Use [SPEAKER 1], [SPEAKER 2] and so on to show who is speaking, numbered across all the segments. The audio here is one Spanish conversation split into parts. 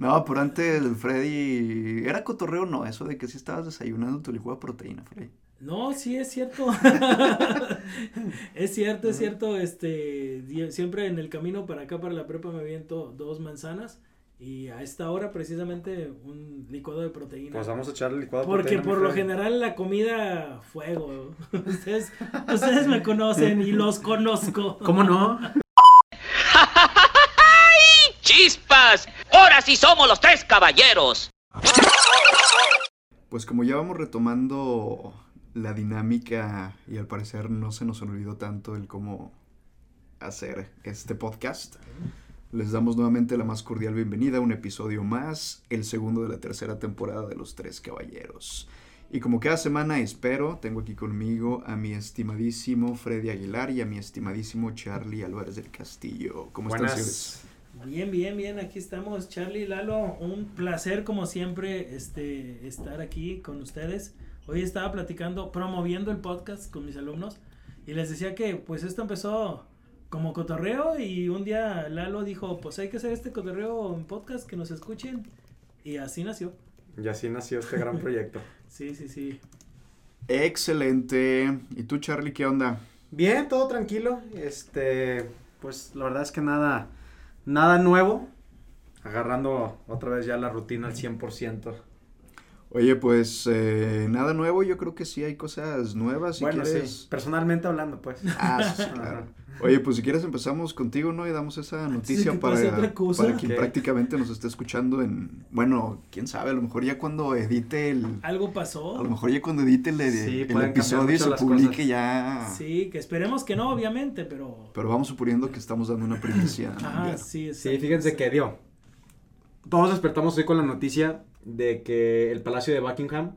[SPEAKER 1] No, pero antes Freddy. ¿Era cotorreo no? Eso de que si estabas desayunando tu licuado de proteína, Freddy.
[SPEAKER 2] No, sí es cierto. es cierto, es cierto. Este, siempre en el camino para acá, para la prepa, me aviento dos manzanas. Y a esta hora, precisamente, un licuado de proteína.
[SPEAKER 3] Pues vamos a echarle licuado
[SPEAKER 2] de Porque por lo general la comida, fuego. ustedes, ustedes me conocen y los conozco.
[SPEAKER 3] ¿Cómo no?
[SPEAKER 4] ¡Ahora sí somos los tres caballeros!
[SPEAKER 1] Pues como ya vamos retomando la dinámica y al parecer no se nos olvidó tanto el cómo hacer este podcast. Les damos nuevamente la más cordial bienvenida a un episodio más, el segundo de la tercera temporada de Los Tres Caballeros. Y como cada semana espero, tengo aquí conmigo a mi estimadísimo Freddy Aguilar y a mi estimadísimo Charlie Álvarez del Castillo. ¿Cómo están, señores?
[SPEAKER 2] Bien, bien, bien, aquí estamos, Charlie Lalo, un placer como siempre este, estar aquí con ustedes. Hoy estaba platicando, promoviendo el podcast con mis alumnos y les decía que pues esto empezó como cotorreo y un día Lalo dijo, pues hay que hacer este cotorreo en podcast, que nos escuchen y así nació.
[SPEAKER 3] Y así nació este gran proyecto.
[SPEAKER 2] sí, sí, sí.
[SPEAKER 1] Excelente. ¿Y tú Charlie qué onda?
[SPEAKER 3] Bien, todo tranquilo. Este, pues la verdad es que nada, nada nuevo. Agarrando otra vez ya la rutina al 100%.
[SPEAKER 1] Oye, pues eh, nada nuevo, yo creo que sí hay cosas nuevas. Si
[SPEAKER 3] bueno, sí, personalmente hablando, pues.
[SPEAKER 1] Ah, sí, claro. Oye, pues si quieres empezamos contigo, ¿no? Y damos esa noticia para, para quien prácticamente nos esté escuchando en, bueno, quién sabe, a lo mejor ya cuando edite el...
[SPEAKER 2] Algo pasó.
[SPEAKER 1] A lo mejor ya cuando edite el, el episodio y se publique ya...
[SPEAKER 2] Sí, que esperemos que no, obviamente, pero...
[SPEAKER 1] Pero vamos suponiendo que estamos dando una primicia.
[SPEAKER 2] ah, sí,
[SPEAKER 3] sí, fíjense que dio. Todos despertamos hoy con la noticia de que el Palacio de Buckingham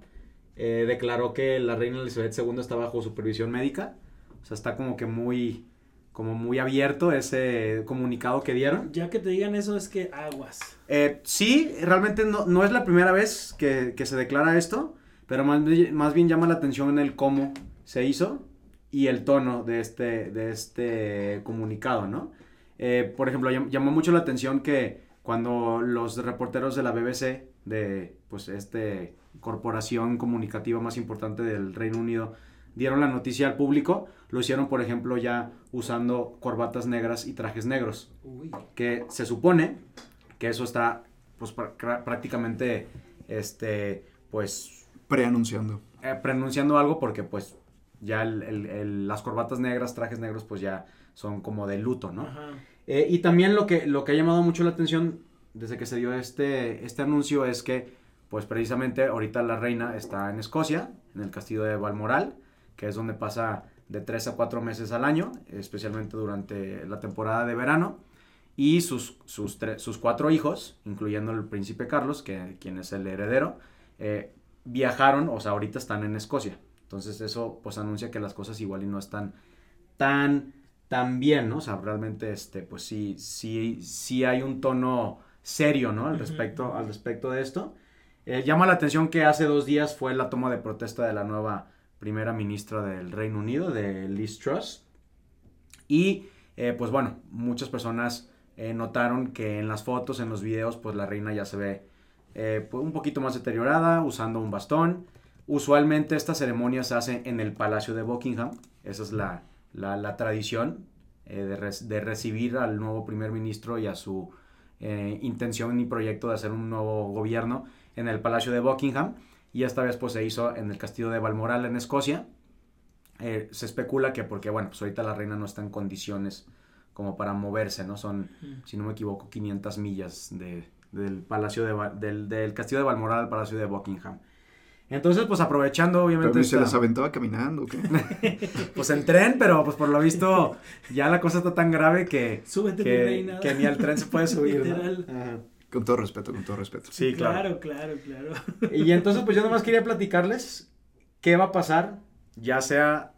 [SPEAKER 3] eh, declaró que la reina Elizabeth II está bajo supervisión médica. O sea, está como que muy, como muy abierto ese comunicado que dieron.
[SPEAKER 2] Ya que te digan eso es que aguas.
[SPEAKER 3] Eh, sí, realmente no, no, es la primera vez que, que se declara esto, pero más, más, bien llama la atención en el cómo se hizo y el tono de este, de este comunicado, ¿no? Eh, por ejemplo, llamó mucho la atención que cuando los reporteros de la BBC, de pues este corporación comunicativa más importante del Reino Unido, dieron la noticia al público, lo hicieron por ejemplo ya usando corbatas negras y trajes negros, que se supone que eso está pues prácticamente este pues
[SPEAKER 1] preanunciando.
[SPEAKER 3] eh, preanunciando algo porque pues ya las corbatas negras, trajes negros pues ya son como de luto, ¿no? Eh, y también lo que, lo que ha llamado mucho la atención desde que se dio este, este anuncio es que, pues precisamente ahorita la reina está en Escocia, en el castillo de Balmoral, que es donde pasa de tres a cuatro meses al año, especialmente durante la temporada de verano. Y sus, sus, sus cuatro hijos, incluyendo el príncipe Carlos, que, quien es el heredero, eh, viajaron, o sea, ahorita están en Escocia. Entonces eso pues anuncia que las cosas igual y no están tan también, ¿no? O sea, realmente, este, pues sí, sí, sí hay un tono serio, ¿no? Al respecto, al respecto de esto. Eh, llama la atención que hace dos días fue la toma de protesta de la nueva primera ministra del Reino Unido, de Liz Truss. Y, eh, pues bueno, muchas personas eh, notaron que en las fotos, en los videos, pues la reina ya se ve pues, un poquito más deteriorada, usando un bastón. Usualmente esta ceremonia se hace en el Palacio de Buckingham. Esa es la, la, tradición eh, de, recibir al nuevo primer ministro y a su eh, intención y proyecto de hacer un nuevo gobierno en el Palacio de Buckingham. Y esta vez pues se hizo en el castillo de Balmoral en Escocia. Eh, se especula que porque, bueno, pues ahorita la reina no está en condiciones como para moverse, ¿no? Son, si no me equivoco, 500 millas de, del, palacio de, del, del castillo de Balmoral al Palacio de Buckingham. Entonces, pues aprovechando, obviamente.
[SPEAKER 1] Pero se las aventaba caminando, ¿qué?
[SPEAKER 3] pues en tren, pero pues por lo visto, ya la cosa está tan grave que.
[SPEAKER 2] Súbete,
[SPEAKER 3] que, que ni al tren se puede subir.
[SPEAKER 1] Con todo respeto, con todo respeto.
[SPEAKER 2] Sí, claro. Claro, claro, claro.
[SPEAKER 3] Y entonces, pues yo nomás quería platicarles qué va a pasar, ya sea,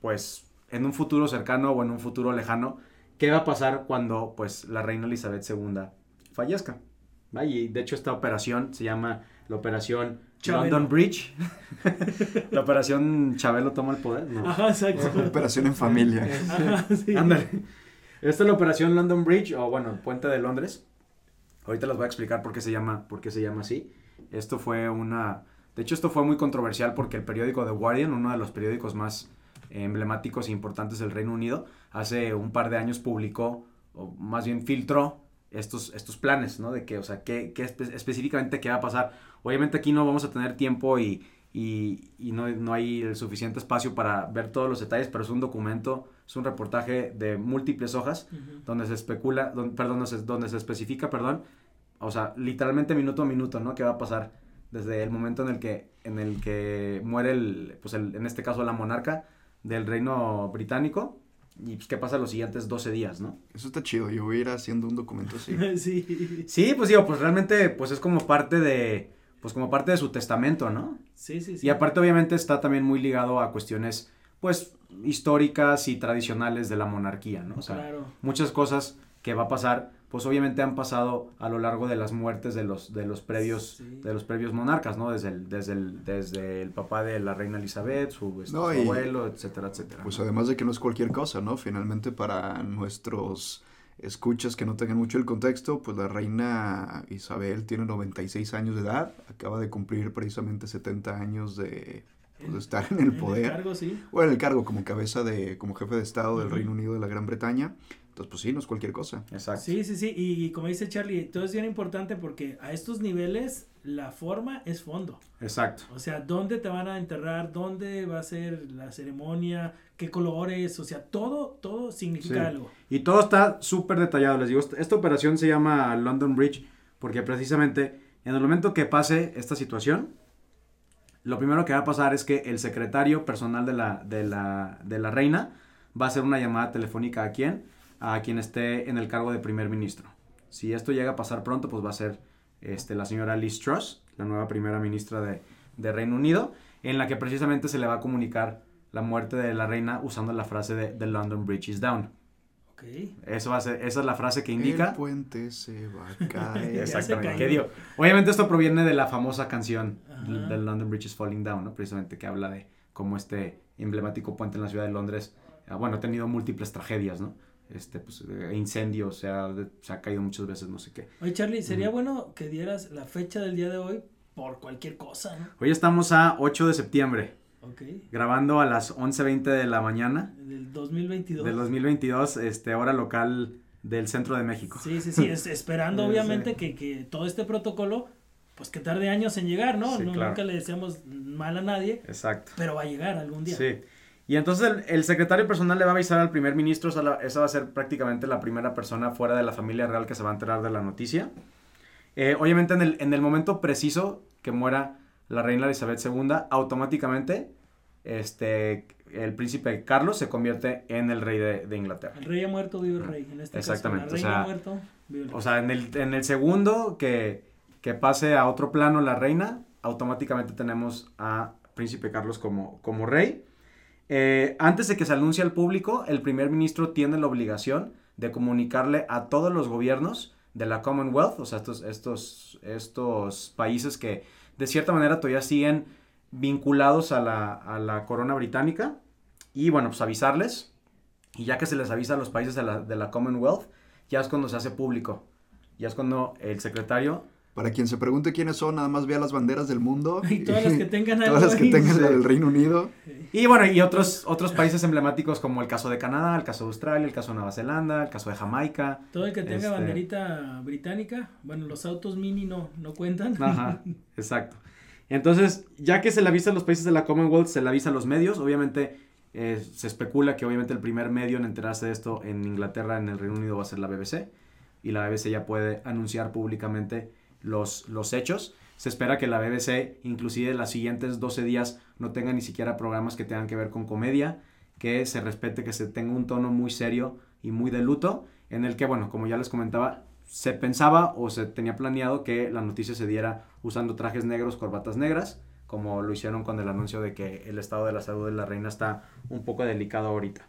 [SPEAKER 3] pues, en un futuro cercano o en un futuro lejano, qué va a pasar cuando, pues, la reina Elizabeth II fallezca. Y de hecho, esta operación se llama la operación London Bridge. la operación Chabelo toma el poder. No.
[SPEAKER 2] Ajá, exacto.
[SPEAKER 1] operación en familia.
[SPEAKER 3] Ajá, sí. Ándale. Esta es la operación London Bridge, o bueno, Puente de Londres. Ahorita les voy a explicar por qué se llama, por qué se llama así. Esto fue una... De hecho, esto fue muy controversial porque el periódico The Guardian, uno de los periódicos más emblemáticos e importantes del Reino Unido, hace un par de años publicó, o más bien filtró, estos, estos planes, ¿no? De que, o sea, qué, qué específicamente qué va a pasar. Obviamente aquí no vamos a tener tiempo y, y, y no, no, hay el suficiente espacio para ver todos los detalles, pero es un documento, es un reportaje de múltiples hojas donde se especula, perdón, donde se especifica, perdón, o sea, literalmente minuto a minuto, ¿no? ¿Qué va a pasar desde el momento en el que, en el que muere, el, pues el, en este caso, la monarca del reino británico? Y pues, ¿qué pasa los siguientes 12 días, no?
[SPEAKER 1] Eso está chido, yo voy a ir haciendo un documento así.
[SPEAKER 2] sí.
[SPEAKER 3] Sí, pues digo, pues realmente, pues es como parte de, pues como parte de su testamento, ¿no?
[SPEAKER 2] Sí, sí, sí.
[SPEAKER 3] Y aparte, obviamente, está también muy ligado a cuestiones, pues, históricas y tradicionales de la monarquía, ¿no? O sea,
[SPEAKER 2] claro.
[SPEAKER 3] muchas cosas que va a pasar pues obviamente han pasado a lo largo de las muertes de los, de los previos,
[SPEAKER 2] Sí.
[SPEAKER 3] de los previos monarcas, ¿no? Desde el, desde el, desde el papá de la reina Elizabeth, su, este,
[SPEAKER 1] No,
[SPEAKER 3] su
[SPEAKER 1] y-
[SPEAKER 3] abuelo, etcétera, etcétera.
[SPEAKER 1] Pues
[SPEAKER 3] ¿no?
[SPEAKER 1] además de que no es cualquier cosa, ¿no? Finalmente para nuestros escuchas que no tengan mucho el contexto, pues la reina Isabel tiene 96 años de edad, acaba de cumplir precisamente 70 años de, pues, de estar en el poder.
[SPEAKER 2] cargo, sí.
[SPEAKER 1] o en el cargo como cabeza de, como jefe de Estado del. Reino Unido de la Gran Bretaña. Entonces, pues sí, no es cualquier cosa.
[SPEAKER 3] Exacto.
[SPEAKER 2] Sí, sí, sí. Y, y como dice Charlie, todo es bien importante porque a estos niveles la forma es fondo.
[SPEAKER 3] Exacto.
[SPEAKER 2] O sea, dónde te van a enterrar, dónde va a ser la ceremonia, qué colores, o sea, todo, todo significa
[SPEAKER 3] Sí.
[SPEAKER 2] algo.
[SPEAKER 3] Y todo está súper detallado. Les digo, esta- operación se llama London Bridge porque precisamente en el momento que pase esta situación, lo primero que va a pasar es que el secretario personal de la, de la, de la reina va a hacer una llamada telefónica a quien, a quien esté en el cargo de primer ministro. Si esto llega a pasar pronto, pues va a ser este, la señora Liz Truss, la nueva primera ministra de, de Reino Unido, en la que precisamente se le va a comunicar la muerte de la reina usando la frase de The London Bridge is down.
[SPEAKER 2] Ok.
[SPEAKER 3] Eso va a ser, esa es la frase que
[SPEAKER 1] El
[SPEAKER 3] indica.
[SPEAKER 1] puente se va a caer.
[SPEAKER 3] Exactamente. ¿Qué digo? Obviamente esto proviene de la famosa canción
[SPEAKER 2] Ajá.
[SPEAKER 3] del London Bridge is Falling Down, ¿no? Precisamente que habla de cómo este emblemático puente en la ciudad de Londres, ah, bueno, ha tenido múltiples tragedias, ¿no? Este, pues, eh, incendios, se ha, de- se ha caído muchas veces, no sé qué.
[SPEAKER 2] Oye, Charlie, sería
[SPEAKER 3] Ujú.
[SPEAKER 2] bueno que dieras la fecha del día de hoy por cualquier cosa, ¿no?
[SPEAKER 3] Hoy estamos a 8 de septiembre,
[SPEAKER 2] Ok.
[SPEAKER 3] grabando a las 11.20 de la mañana
[SPEAKER 2] Del 2022.
[SPEAKER 3] del 2022, este, hora local del centro de México.
[SPEAKER 2] Sí, sí, sí, es, esperando obviamente
[SPEAKER 3] sí.
[SPEAKER 2] que, que todo este protocolo, pues que tarde años en llegar, ¿no?
[SPEAKER 3] Sí,
[SPEAKER 2] No-
[SPEAKER 3] claro.
[SPEAKER 2] Nunca le deseamos mal a nadie,
[SPEAKER 3] Exacto.
[SPEAKER 2] pero va a llegar algún día.
[SPEAKER 3] Sí. Y entonces el, el secretario personal le va a avisar al primer ministro, esa, la- esa va a ser prácticamente la primera persona fuera de la familia real que se va a enterar de la noticia. Eh, obviamente en el, en el momento preciso que muera la reina Elizabeth II, automáticamente este, el príncipe Carlos se convierte en el rey de, de Inglaterra.
[SPEAKER 2] El rey ha muerto, vive el rey. En este
[SPEAKER 3] Exactamente,
[SPEAKER 2] caso, la reina
[SPEAKER 3] sea,
[SPEAKER 2] muerto, vive el rey.
[SPEAKER 3] O sea, en el, en el segundo que, que pase a otro plano la reina, automáticamente tenemos a Príncipe Carlos como, como rey. Eh, antes de que se anuncie al público, el primer ministro tiene la obligación de comunicarle a todos los gobiernos de la Commonwealth, o sea, estos, estos, estos países que de cierta manera todavía siguen vinculados a la, a la corona británica, y bueno, pues avisarles, y ya que se les avisa a los países de la, de la Commonwealth, ya es cuando se hace público. Ya es cuando el secretario.
[SPEAKER 1] Para quien se pregunte quiénes son, nada más vea las banderas del mundo.
[SPEAKER 2] Y todas las que tengan algo
[SPEAKER 1] Todas las que
[SPEAKER 2] ahí.
[SPEAKER 1] tengan la
[SPEAKER 3] Sí.
[SPEAKER 1] del Reino Unido.
[SPEAKER 3] Y bueno, y otros, otros países emblemáticos como el caso de Canadá, el caso de Australia, el caso de Nueva Zelanda, el caso de Jamaica.
[SPEAKER 2] Todo el que tenga
[SPEAKER 3] Este-
[SPEAKER 2] banderita británica, bueno, los autos mini no, no cuentan.
[SPEAKER 3] Ajá, exacto. Entonces, ya que se le avisa a los países de la Commonwealth, se le avisa a los medios. Obviamente, eh, se especula que obviamente el primer medio en enterarse de esto en Inglaterra, en el Reino Unido, va a ser la BBC. Y la BBC ya puede anunciar públicamente los, los hechos. Se espera que la BBC, inclusive las siguientes 12 días, no tenga ni siquiera programas que tengan que ver con comedia, que se respete, que se tenga un tono muy serio y muy de luto, en el que, bueno, como ya les comentaba, se pensaba o se tenía planeado que la noticia se diera usando trajes negros, corbatas negras, como lo hicieron con el anuncio de que el estado de la salud de la reina está un poco delicado ahorita.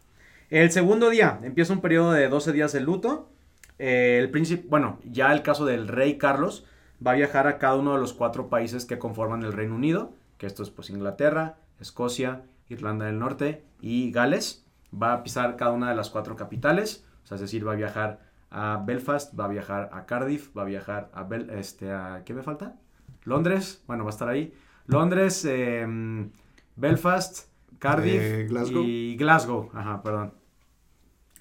[SPEAKER 3] El segundo día empieza un periodo de 12 días de luto. Eh, el príncipe, bueno, ya el caso del rey Carlos va a viajar a cada uno de los cuatro países que conforman el Reino Unido, que esto es pues Inglaterra, Escocia, Irlanda del Norte y Gales. Va a pisar cada una de las cuatro capitales, o sea, es decir, va a viajar a Belfast, va a viajar a Cardiff, va a viajar a, Bel este, a ¿qué me falta? Londres, bueno, va a estar ahí. Londres, em, Belfast, Cardiff
[SPEAKER 1] Eh, Glasgow.
[SPEAKER 3] y Glasgow, ajá, perdón.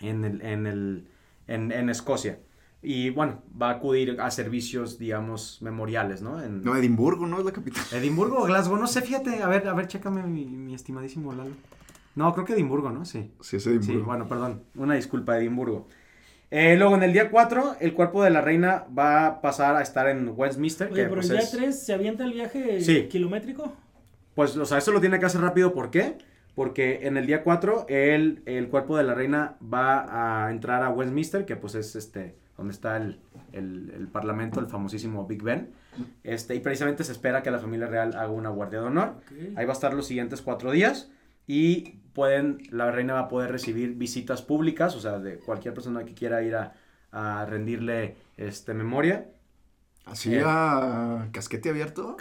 [SPEAKER 3] En, el, en, el, en, en Escocia. Y bueno, va a acudir a servicios, digamos, memoriales, ¿no? En
[SPEAKER 1] No, Edimburgo, ¿no? Es la capital.
[SPEAKER 3] Edimburgo o Glasgow, no sé, fíjate, a ver, a ver, chécame mi, mi estimadísimo Lalo. No, creo que Edimburgo, ¿no? Sí.
[SPEAKER 1] Sí, es
[SPEAKER 3] Sí,
[SPEAKER 1] Edimburgo.
[SPEAKER 3] bueno, perdón, una disculpa, Edimburgo. Eh, luego, en el día 4, el cuerpo de la reina va a pasar a estar en Westminster.
[SPEAKER 2] Oye,
[SPEAKER 3] que,
[SPEAKER 2] pero
[SPEAKER 3] pues,
[SPEAKER 2] el día
[SPEAKER 3] es-
[SPEAKER 2] 3 se avienta el viaje
[SPEAKER 3] Sí.
[SPEAKER 2] kilométrico.
[SPEAKER 3] Pues, o sea, eso lo tiene que hacer rápido, ¿por qué? Porque en el día 4, el, el cuerpo de la reina va a entrar a Westminster, que pues es este, donde está el, el- el parlamento, el famosísimo Big Ben. Este, y precisamente se espera que la familia real haga una guardia de honor.
[SPEAKER 2] Ok.
[SPEAKER 3] Ahí va a estar los siguientes cuatro días y pueden, la reina va a poder recibir visitas públicas, o sea, de cualquier persona que quiera ir a, a rendirle este, memoria.
[SPEAKER 1] Así
[SPEAKER 3] Eh.
[SPEAKER 1] a casquete abierto.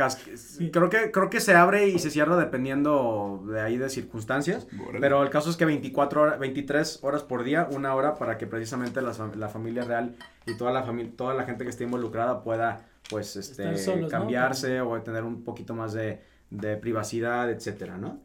[SPEAKER 3] Creo que, creo que se abre y se cierra dependiendo de ahí de circunstancias.
[SPEAKER 1] Órale.
[SPEAKER 3] Pero el caso es que 24 horas, 23 horas por día, una hora para que precisamente fam- la, familia real y toda la familia, toda la gente que esté involucrada pueda pues este cambiarse o tener un poquito más de, de privacidad, etcétera, ¿no?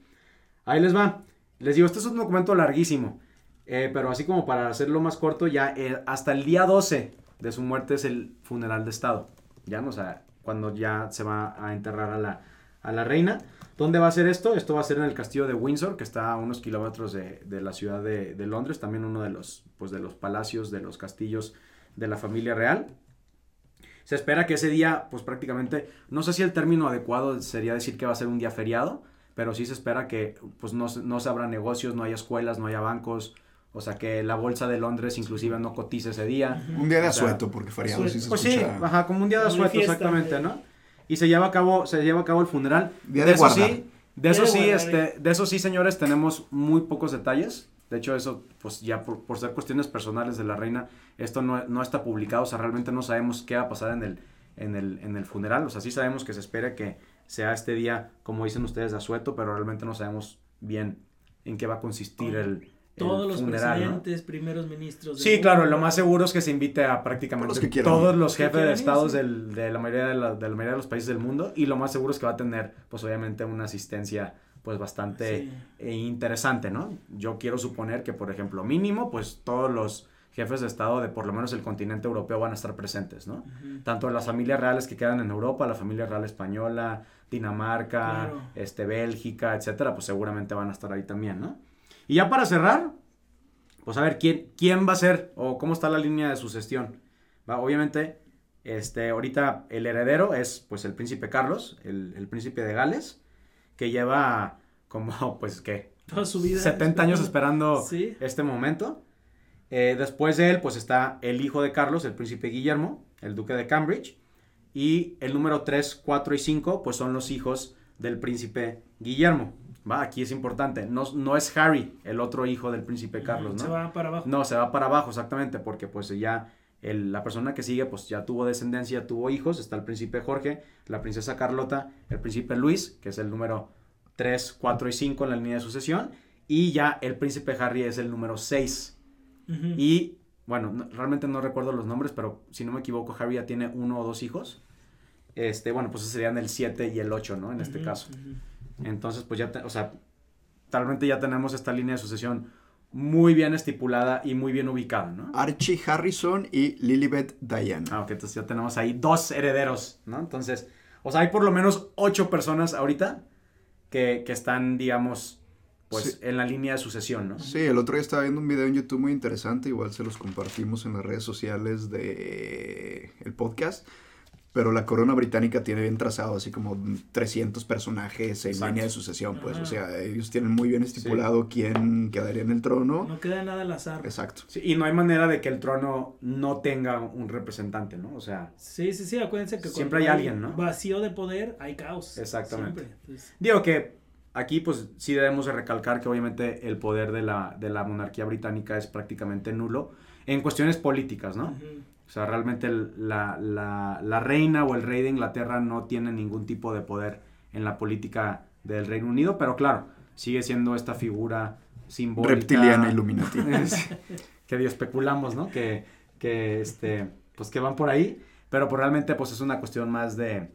[SPEAKER 3] Ahí les va. Les digo, este es un documento larguísimo. eh, pero así como para hacerlo más corto, ya eh, hasta el día 12 de su muerte es el funeral de Estado. Ya, o sea, cuando ya se va a enterrar a la, a la reina. ¿Dónde va a ser esto? Esto va a ser en el castillo de Windsor, que está a unos kilómetros de, de la ciudad de, de Londres, también uno de los, pues, de los palacios, de los castillos de la familia real. Se espera que ese día, pues prácticamente, no sé si el término adecuado sería decir que va a ser un día feriado, pero sí se espera que pues no, no se abran negocios, no haya escuelas, no haya bancos, o sea que la bolsa de Londres inclusive no cotice ese día.
[SPEAKER 1] Un día de asueto, porque feriado sí se
[SPEAKER 3] Pues sí,
[SPEAKER 1] escucha.
[SPEAKER 3] ajá, como un día de
[SPEAKER 2] de
[SPEAKER 3] asueto,
[SPEAKER 2] fiesta,
[SPEAKER 3] exactamente. ¿no? Y se lleva a cabo, se lleva a cabo el funeral.
[SPEAKER 1] Día de
[SPEAKER 3] eso
[SPEAKER 1] guardar.
[SPEAKER 3] sí, de eso
[SPEAKER 2] de
[SPEAKER 3] sí,
[SPEAKER 2] guardar,
[SPEAKER 3] este, de eso sí, señores, tenemos muy pocos detalles. De hecho, eso, pues ya por, por ser cuestiones personales de la reina, esto no, no está publicado, o sea, realmente no sabemos qué va a pasar en el, en el, en el funeral. O sea, sí sabemos que se espera que sea este día, como dicen ustedes, de asueto, pero realmente no sabemos bien en qué va a consistir el, el
[SPEAKER 2] Todos los
[SPEAKER 3] funeral, ¿no?
[SPEAKER 2] presidentes, primeros ministros.
[SPEAKER 3] Sí, claro, lo más seguro es que se invite a prácticamente
[SPEAKER 1] Todos los quieran
[SPEAKER 3] todos jefes de
[SPEAKER 2] quieran
[SPEAKER 3] estados
[SPEAKER 2] sí.
[SPEAKER 3] del- de, la mayoría de, la, de la mayoría de los países del mundo y lo más seguro es que va a tener, pues obviamente, una asistencia pues bastante
[SPEAKER 2] Sí.
[SPEAKER 3] eh, interesante, ¿no? Yo quiero suponer que, por ejemplo, mínimo, pues todos los jefes de estado de por lo menos el continente europeo van a estar presentes, ¿no? Tanto las familias reales que quedan en Europa, la familia real española, Dinamarca,
[SPEAKER 2] Claro.
[SPEAKER 3] este, Bélgica, etcétera, pues seguramente van a estar ahí también, ¿no? Y ya para cerrar, pues a ver, ¿quién, quién va a ser o cómo está la línea de sucesión? Va, obviamente, este, ahorita el heredero es pues el príncipe Carlos, el, el príncipe de Gales, que lleva como, pues, ¿qué?
[SPEAKER 2] Toda su vida.
[SPEAKER 3] 70 años esperando
[SPEAKER 2] Sí.
[SPEAKER 3] este momento. Eh, después de él, pues está el hijo de Carlos, el príncipe Guillermo, el duque de Cambridge. Y el número 3, 4 y 5, pues son los hijos del príncipe Guillermo. Va, aquí es importante. No, no es Harry, el otro hijo del príncipe Carlos, ¿no?
[SPEAKER 2] Se va para abajo.
[SPEAKER 3] No, se va para abajo, exactamente, porque pues ya el- la persona que sigue, pues ya tuvo descendencia, tuvo hijos. Está el príncipe Jorge, la princesa Carlota, el príncipe Luis, que es el número 3, 4 y 5 en la línea de sucesión. Y ya el príncipe Harry es el número 6.
[SPEAKER 2] Ujú.
[SPEAKER 3] Y bueno, no- realmente no recuerdo los nombres, pero si no me equivoco, Harry ya tiene uno o dos hijos. Este, bueno, pues serían el 7 y el 8, ¿no? En este caso. Entonces, pues ya, te- o sea, talmente ya tenemos esta línea de sucesión muy bien estipulada y muy bien ubicada, ¿no?
[SPEAKER 1] Archie Harrison y Lilibet Diana.
[SPEAKER 3] Ah, ok, entonces ya tenemos ahí dos herederos, ¿no? Entonces, o sea, hay por lo menos ocho personas ahorita que, que están, digamos, pues
[SPEAKER 1] Sí.
[SPEAKER 3] en la línea de sucesión, ¿no?
[SPEAKER 1] Sí, el otro día estaba viendo un video en YouTube muy interesante, igual se los compartimos en las redes sociales de el podcast, pero la corona británica tiene bien trazado así como 300 personajes en
[SPEAKER 3] Exacto.
[SPEAKER 1] línea de sucesión, pues,
[SPEAKER 2] Ajá.
[SPEAKER 1] o sea, ellos tienen muy bien estipulado quién quedaría en el trono.
[SPEAKER 2] No queda nada al azar.
[SPEAKER 1] Exacto.
[SPEAKER 3] Sí, y no hay manera de que el trono no tenga un representante, ¿no? O sea,
[SPEAKER 2] Sí, sí, sí, acuérdense que
[SPEAKER 3] Siempre hay alguien, ¿no?
[SPEAKER 2] Vacío de poder, hay caos.
[SPEAKER 3] Exactamente.
[SPEAKER 2] Entonces,
[SPEAKER 3] Digo que aquí pues sí debemos de recalcar que obviamente el poder de la, de la monarquía británica es prácticamente nulo en cuestiones políticas, ¿no? O sea, realmente el- la, la- la reina o el rey de Inglaterra no tiene ningún tipo de poder en la política del Reino Unido, pero claro, sigue siendo esta figura simbólica.
[SPEAKER 1] Reptiliana Illuminati.
[SPEAKER 3] Es- que digo, especulamos, ¿no? Que, que, este, pues que van por ahí, pero pues realmente pues es una cuestión más de,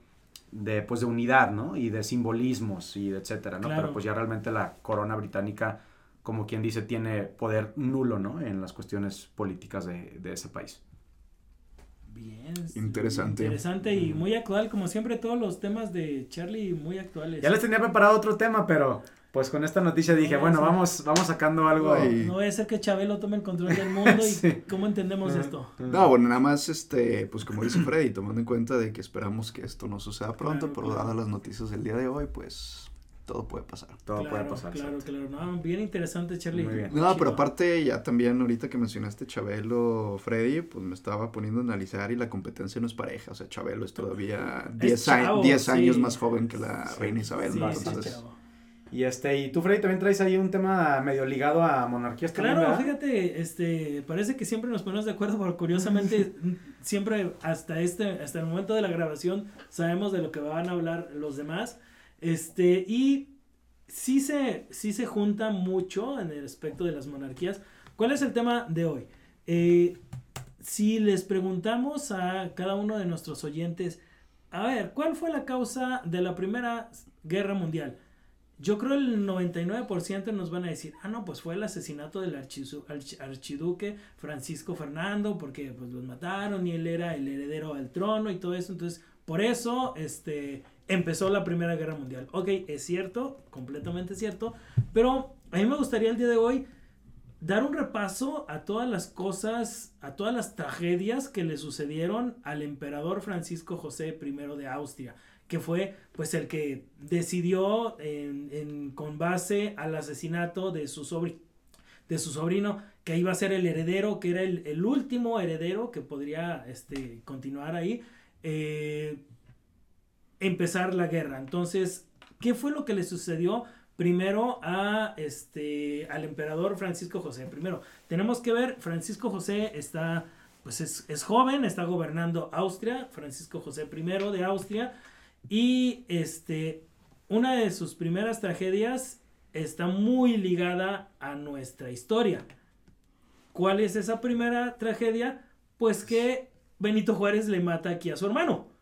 [SPEAKER 3] de, pues de unidad, ¿no? Y de simbolismos y de etcétera, ¿no? Pero pues ya realmente la corona británica, como quien dice, tiene poder nulo, ¿no? En las cuestiones políticas de, de ese país.
[SPEAKER 2] Bien.
[SPEAKER 1] Interesante.
[SPEAKER 2] Interesante y muy actual, como siempre, todos los temas de Charlie muy actuales.
[SPEAKER 3] Ya les tenía preparado otro tema, pero pues con esta noticia dije, bueno, vamos, vamos sacando algo.
[SPEAKER 2] No voy a ser que Chabelo tome el control del mundo y cómo entendemos esto.
[SPEAKER 1] No, bueno, nada más, este, pues como dice Freddy, tomando en cuenta de que esperamos que esto no suceda pronto, pero dadas las noticias del día de hoy, pues todo puede pasar.
[SPEAKER 3] Todo puede pasar.
[SPEAKER 2] Claro, claro. No, bien interesante, Charlie. Muy bien.
[SPEAKER 1] No, pero aparte, ya también ahorita que mencionaste Chabelo, Freddy, pues me estaba poniendo a analizar y la competencia no es pareja. O sea, Chabelo es todavía 10 años más joven que la reina Isabel. Sí, Entonces,
[SPEAKER 3] y este, y tú, Freddy, también traes ahí un tema medio ligado a monarquías.
[SPEAKER 2] Claro, fíjate, este, parece que siempre nos ponemos de acuerdo, pero curiosamente, siempre hasta este, hasta el momento de la grabación, sabemos de lo que van a hablar los demás. Este, y sí se, sí se junta mucho en el aspecto de las monarquías. ¿Cuál es el tema de hoy? Eh, si les preguntamos a cada uno de nuestros oyentes, a ver, ¿cuál fue la causa de la Primera Guerra Mundial? Yo creo el 99% nos van a decir, ah, no, pues fue el asesinato del archiduque Francisco Fernando, porque pues los mataron y él era el heredero al trono y todo eso. Entonces, por eso, este, empezó la Primera Guerra Mundial. Ok, es cierto, completamente cierto, pero a mí me gustaría el día de hoy dar un repaso a todas las cosas, a todas las tragedias que le sucedieron al emperador Francisco José I de Austria, que fue pues el que decidió en, con base al asesinato de su, de su sobrino, que iba a ser el heredero, que era el, último heredero que podría este, continuar ahí. Eh, empezar la guerra. Entonces, ¿qué fue lo que le sucedió? Primero a este al emperador Francisco José. Primero, tenemos que ver, Francisco José está, pues es, joven, está gobernando Austria, Francisco José I de Austria, y este, una de sus primeras tragedias está muy ligada a nuestra historia. ¿Cuál es esa primera tragedia? Pues que Benito Juárez le mata aquí a su hermano.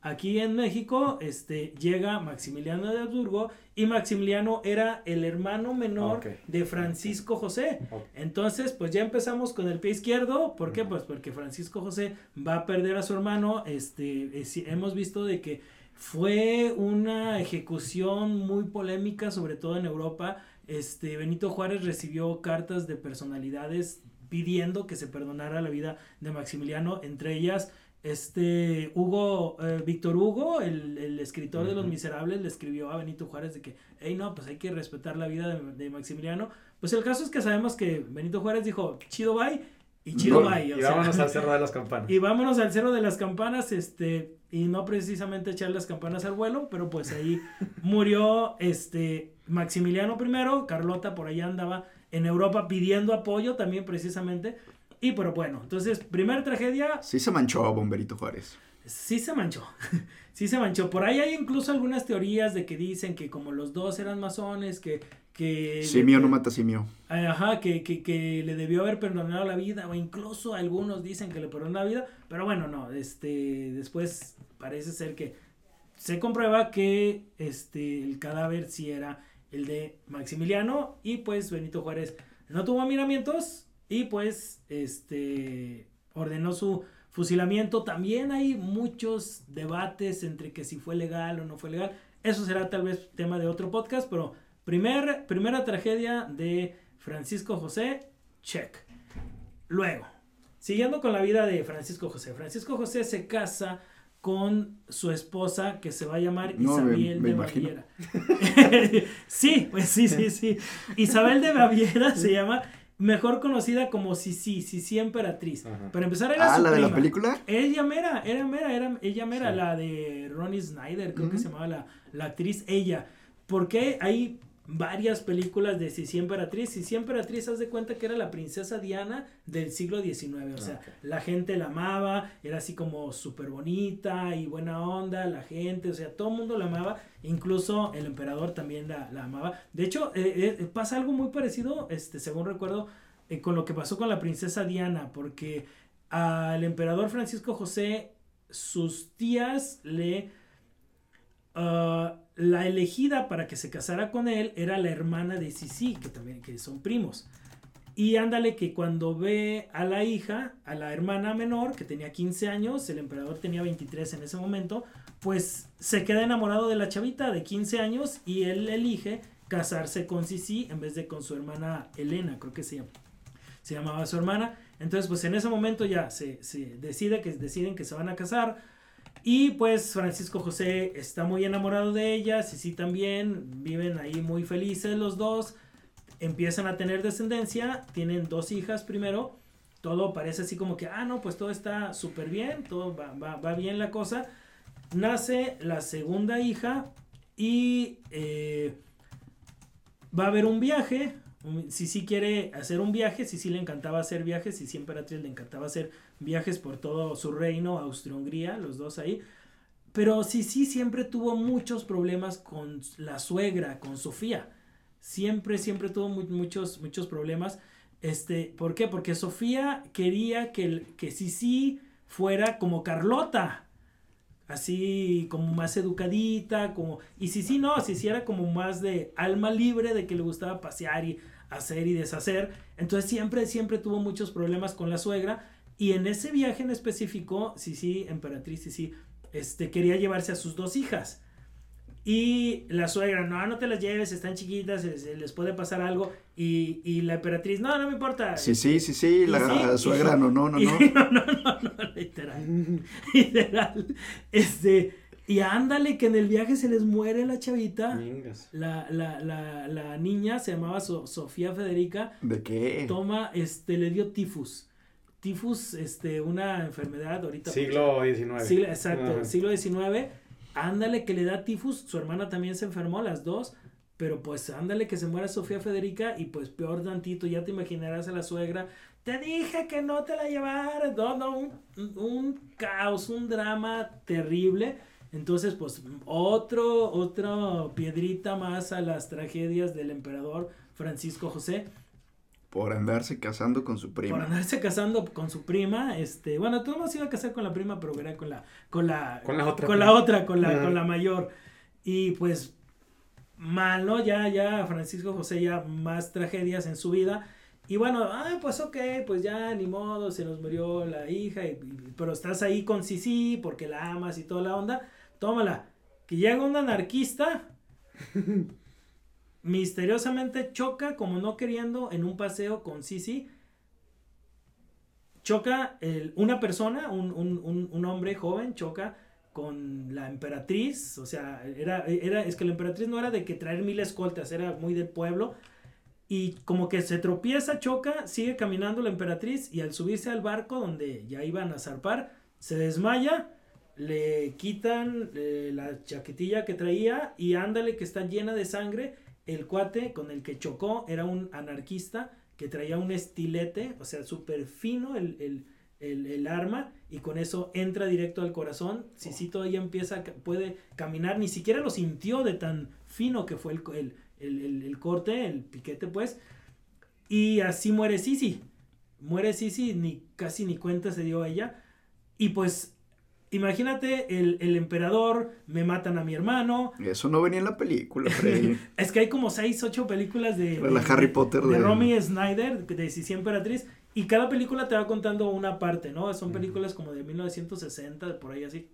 [SPEAKER 2] Aquí en México este, llega Maximiliano de Habsburgo y Maximiliano era el hermano menor de Francisco José. Entonces, pues ya empezamos con el pie izquierdo. ¿Por qué? Pues porque Francisco José va a perder a su hermano. Este, hemos visto de que fue una ejecución muy polémica, sobre todo en Europa. Este, Benito Juárez recibió cartas de personalidades pidiendo que se perdonara la vida de Maximiliano, entre ellas este Hugo, eh, Víctor Hugo, el, escritor de Los Miserables, le escribió a Benito Juárez de que, hey, no, pues hay que respetar la vida de, Maximiliano. Pues el caso es que sabemos que Benito Juárez dijo, chido bye, y chido bye.
[SPEAKER 3] y vámonos al Cerro de las Campanas.
[SPEAKER 2] Y vámonos al Cerro de las Campanas, este, y no precisamente echar las campanas al vuelo, pero pues ahí murió, este, Maximiliano primero, Carlota por allá andaba en Europa pidiendo apoyo también precisamente. Y pero bueno, entonces, primera tragedia.
[SPEAKER 1] Sí se manchó a Bomberito Juárez.
[SPEAKER 2] Sí se manchó. sí se manchó. Por ahí hay incluso algunas teorías de que dicen que como los dos eran masones, que... que
[SPEAKER 1] simio no mata simio.
[SPEAKER 2] Ajá, que, que, que, le debió haber perdonado la vida, o incluso algunos dicen que le perdonó la vida, pero bueno, no, este, después parece ser que se comprueba que este, el cadáver sí era el de Maximiliano y pues Benito Juárez no tuvo miramientos y pues este ordenó su fusilamiento. También hay muchos debates entre que si fue legal o no fue legal. Eso será tal vez tema de otro podcast, pero primer, primera tragedia de Francisco José, check. Luego, siguiendo con la vida de Francisco José. Francisco José se casa con su esposa que se va a llamar Isabel de Baviera. sí, pues sí, sí, sí. Isabel de Baviera se llama mejor conocida como Sisi, Sisi Emperatriz. Para empezar era
[SPEAKER 1] ah, la de la película.
[SPEAKER 2] Ella mera, era mera, era ella mera, la de Ronnie Snyder, creo que se llamaba la, la actriz, ella. Porque hay varias películas de Sisi Emperatriz. Sisi Emperatriz, haz de cuenta que era la princesa Diana del siglo XIX. O sea, la gente la amaba, era así como súper bonita y buena onda, la gente, o sea, todo el mundo la amaba. Incluso el emperador también la, amaba. De hecho, eh, eh, pasa algo muy parecido, este, según recuerdo, eh, con lo que pasó con la princesa Diana, porque al emperador Francisco José, sus tías le... Ah, la elegida para que se casara con él era la hermana de Sisi, que también que son primos. Y ándale que cuando ve a la hija, a la hermana menor, que tenía 15 años, el emperador tenía 23 en ese momento, pues se queda enamorado de la chavita de 15 años y él elige casarse con Sisi en vez de con su hermana Elena, creo que se, se llamaba su hermana. Entonces, pues en ese momento ya se, se decide que deciden que se van a casar. Y pues Francisco José está muy enamorado de ella, Sisi también, viven ahí muy felices los dos empiezan a tener descendencia, tienen dos hijas primero, todo parece así como que, ah, no, pues todo está súper bien, todo va, bien la cosa. Nace la segunda hija y eh, va a haber un viaje. Si sí quiere hacer un viaje, si sí le encantaba hacer viajes, si sí Emperatriz le encantaba hacer viajes por todo su reino, Austria-Hungría, los dos ahí. Pero sí, sí siempre tuvo muchos problemas con la suegra, con Sofía siempre, siempre tuvo muchos, muchos problemas. Este, ¿Por qué? Porque Sofía quería que, que Sisi fuera como Carlota. Así como más educadita, como... Y Sisi no, Sisi era como más de alma libre, de que le gustaba pasear y hacer y deshacer. Entonces siempre, siempre tuvo muchos problemas con la suegra. Y en ese viaje en específico, Sisi, emperatriz Sisi, este, quería llevarse a sus dos hijas. Y la suegra, no, no te las lleves, están chiquitas, se, les puede pasar algo. Y, y, la emperatriz, no, no me importa.
[SPEAKER 1] Sí, sí, sí, sí, la, suegra, no, no, no, no.
[SPEAKER 2] no, no, no, no, literal. literal. Este, y ándale, que en el viaje se les muere la chavita. La, la, la, la niña se llamaba Sofía Federica.
[SPEAKER 1] ¿De qué?
[SPEAKER 2] Toma, este, le dio tifus. Tifus, este, una enfermedad ahorita.
[SPEAKER 3] Siglo XIX.
[SPEAKER 2] exacto, siglo XIX ándale que le da tifus, su hermana también se enfermó, las dos, pero pues ándale que se muera Sofía Federica y pues peor tantito, ya te imaginarás a la suegra, te dije que no te la llevaras, no, no, un, un caos, un drama terrible. Entonces, pues otro, otra piedrita más a las tragedias del emperador Francisco José.
[SPEAKER 1] Por andarse casando con su prima.
[SPEAKER 2] Por andarse casando con su prima, este, bueno, tú no se iba a casar con la prima, pero era con la, con la,
[SPEAKER 3] con la otra,
[SPEAKER 2] con la otra, con la, con la mayor. Y pues, mal, ¿no? Ya, ya, Francisco José, ya más tragedias en su vida. Y bueno, ah, pues ok, pues ya, ni modo, se nos murió la hija, y, pero estás ahí con Sisi porque la amas y toda la onda, tómala. Que llega un anarquista misteriosamente choca, como no queriendo, en un paseo con Sisi. Choca el, una persona, un, un, un, hombre joven, choca con la emperatriz. O sea, era, era, es que la emperatriz no era de que traer mil escoltas, era muy del pueblo. Y como que se tropieza, choca, sigue caminando la emperatriz y al subirse al barco donde ya iban a zarpar, se desmaya, le quitan eh, la chaquetilla que traía y ándale que está llena de sangre el cuate con el que chocó era un anarquista que traía un estilete, o sea, súper fino el, arma y con eso entra directo al corazón. Si sí, todavía empieza, puede caminar, ni siquiera lo sintió de tan fino que fue el, el, corte, el piquete, pues. Y así muere Sisi. Muere Sisi, ni casi ni cuenta se dio ella. Y pues Imagínate, el, el, emperador, me matan a mi hermano.
[SPEAKER 1] Eso no venía en la película, Freddy.
[SPEAKER 2] es que hay como seis, ocho películas de...
[SPEAKER 1] la Harry Potter
[SPEAKER 2] de... De Romy Snyder, de Sisi Emperatriz. Y cada película te va contando una parte, ¿no? Son películas como de 1960, por ahí así.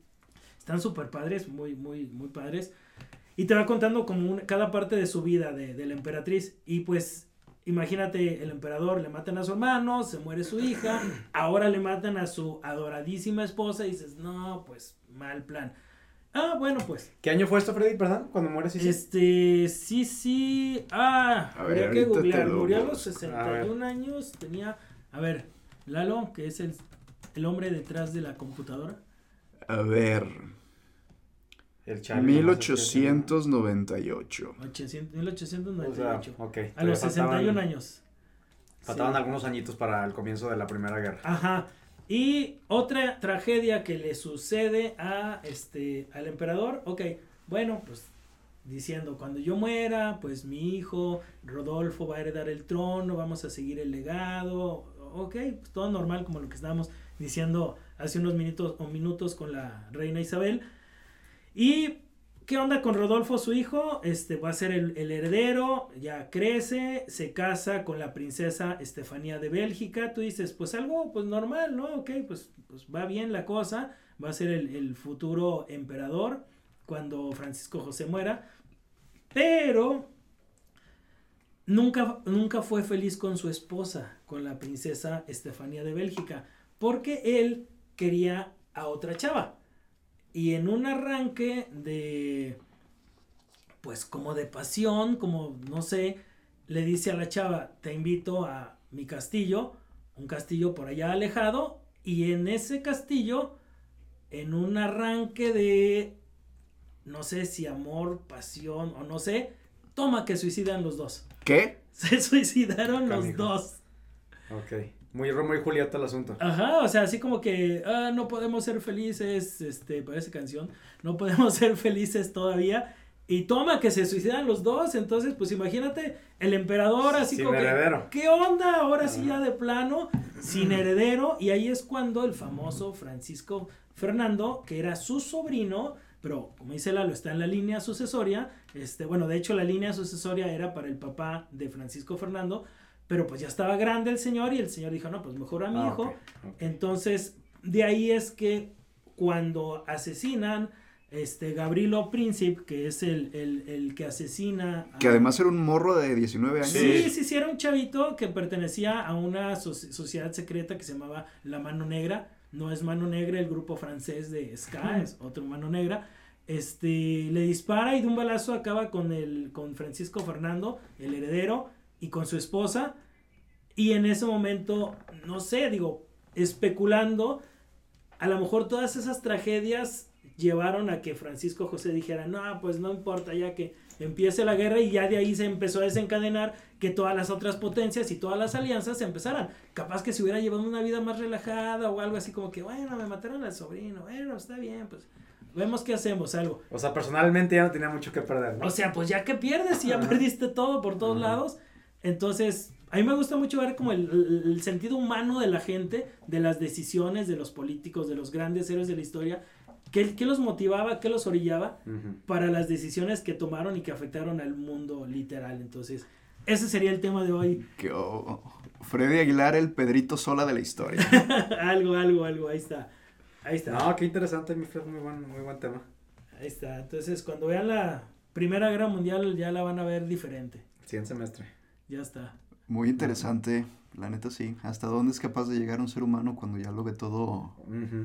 [SPEAKER 2] Están súper padres, muy, muy, muy padres. Y te va contando como cada parte de su vida de, de la emperatriz. Y pues Imagínate, el emperador le matan a su hermano, se muere su hija, ahora le matan a su adoradísima esposa y dices, no, pues mal plan. Ah, bueno, pues.
[SPEAKER 3] ¿Qué año fue esto, Freddy, perdón? Cuando muere
[SPEAKER 2] Sisi. Este, sí, sí. Ah, habría que googlear. Murió a los 61 años, tenía. A ver, Lalo, que es el, el hombre detrás de la computadora.
[SPEAKER 1] A ver. El 1898.
[SPEAKER 2] 1898. A los 61 años.
[SPEAKER 3] Faltaban algunos añitos para el comienzo de la Primera Guerra.
[SPEAKER 2] Ajá. Y otra tragedia que le sucede a este al emperador, ok, bueno, pues diciendo, cuando yo muera, pues mi hijo Rodolfo va a heredar el trono, vamos a seguir el legado, ok, pues todo normal como lo que estábamos diciendo hace unos minutos o minutos con la reina Isabel. Y ¿Qué onda con Rodolfo, su hijo? Este va a ser el, heredero, ya crece, se casa con la princesa Estefanía de Bélgica. Tú dices, pues algo pues normal, ¿no? Ok, pues, pues va bien la cosa. Va a ser el, el futuro emperador cuando Francisco José muera. Pero nunca, nunca fue feliz con su esposa, con la princesa Estefanía de Bélgica, porque él quería a otra chava. Y en un arranque de, pues como de pasión, como no sé, le dice a la chava, te invito a mi castillo, un castillo por allá alejado, y en ese castillo, en un arranque de, no sé si amor, pasión o no sé, toma que suicidan los dos.
[SPEAKER 1] ¿Qué?
[SPEAKER 2] Se suicidaron los dos.
[SPEAKER 3] Ok. Muy Romeo y Julieta el asunto.
[SPEAKER 2] Ajá, o sea, así como que ah, no podemos ser felices, este, parece canción, no podemos ser felices todavía. Y toma que se suicidan los dos, entonces pues imagínate el emperador así como
[SPEAKER 3] heredero.
[SPEAKER 2] Que, ¿qué onda? Ahora sí ya de plano, sin heredero. Y ahí es cuando el famoso Francisco Fernando, que era su sobrino, pero como dice Lalo, está en la línea sucesoria. Este, bueno, de hecho la línea sucesoria era para el papá de Francisco Fernando, pero pues ya estaba grande el señor y el señor dijo, no, pues mejor a mi ah, hijo. Entonces, de ahí es que cuando asesinan este Gabrilo Príncipe, que es el, el, que asesina...
[SPEAKER 1] Que además era un morro de 19 años.
[SPEAKER 2] Sí, sí, sí, era un chavito que pertenecía a una sociedad secreta que se llamaba La Mano Negra. No es Mano Negra el grupo francés de Ska, es otro Mano Negra. Este, le dispara y de un balazo acaba con, el, con Francisco Fernando, el heredero y con su esposa. Y en ese momento, no sé, digo, especulando, a lo mejor todas esas tragedias llevaron a que Francisco José dijera, no, pues no importa, ya que empiece la guerra y ya de ahí se empezó a desencadenar que todas las otras potencias y todas las alianzas se empezaran. Capaz que se hubiera llevado una vida más relajada o algo así como que, bueno, me mataron al sobrino, bueno, está bien, pues vemos qué hacemos, algo.
[SPEAKER 3] O sea, personalmente ya no tenía mucho que perder, ¿no?
[SPEAKER 2] O sea, pues ya que pierdes y ya perdiste todo por todos lados, entonces, a mí me gusta mucho ver como el, sentido humano de la gente, de las decisiones de los políticos, de los grandes héroes de la historia, qué, qué los motivaba, qué los orillaba para las decisiones que tomaron y que afectaron al mundo literal. Entonces, ese sería el tema de hoy.
[SPEAKER 1] Que, oh, Freddy Aguilar, el Pedrito Sola de la historia.
[SPEAKER 2] algo, algo, algo, ahí está. Ahí está.
[SPEAKER 3] No, qué interesante, mi Fred, muy buen, muy buen tema.
[SPEAKER 2] Ahí está. Entonces, cuando vean la Primera Guerra Mundial, ya la van a ver diferente.
[SPEAKER 3] 100 semestre
[SPEAKER 2] ya está.
[SPEAKER 1] Muy interesante, la neta sí. ¿Hasta dónde es capaz de llegar un ser humano cuando ya lo ve todo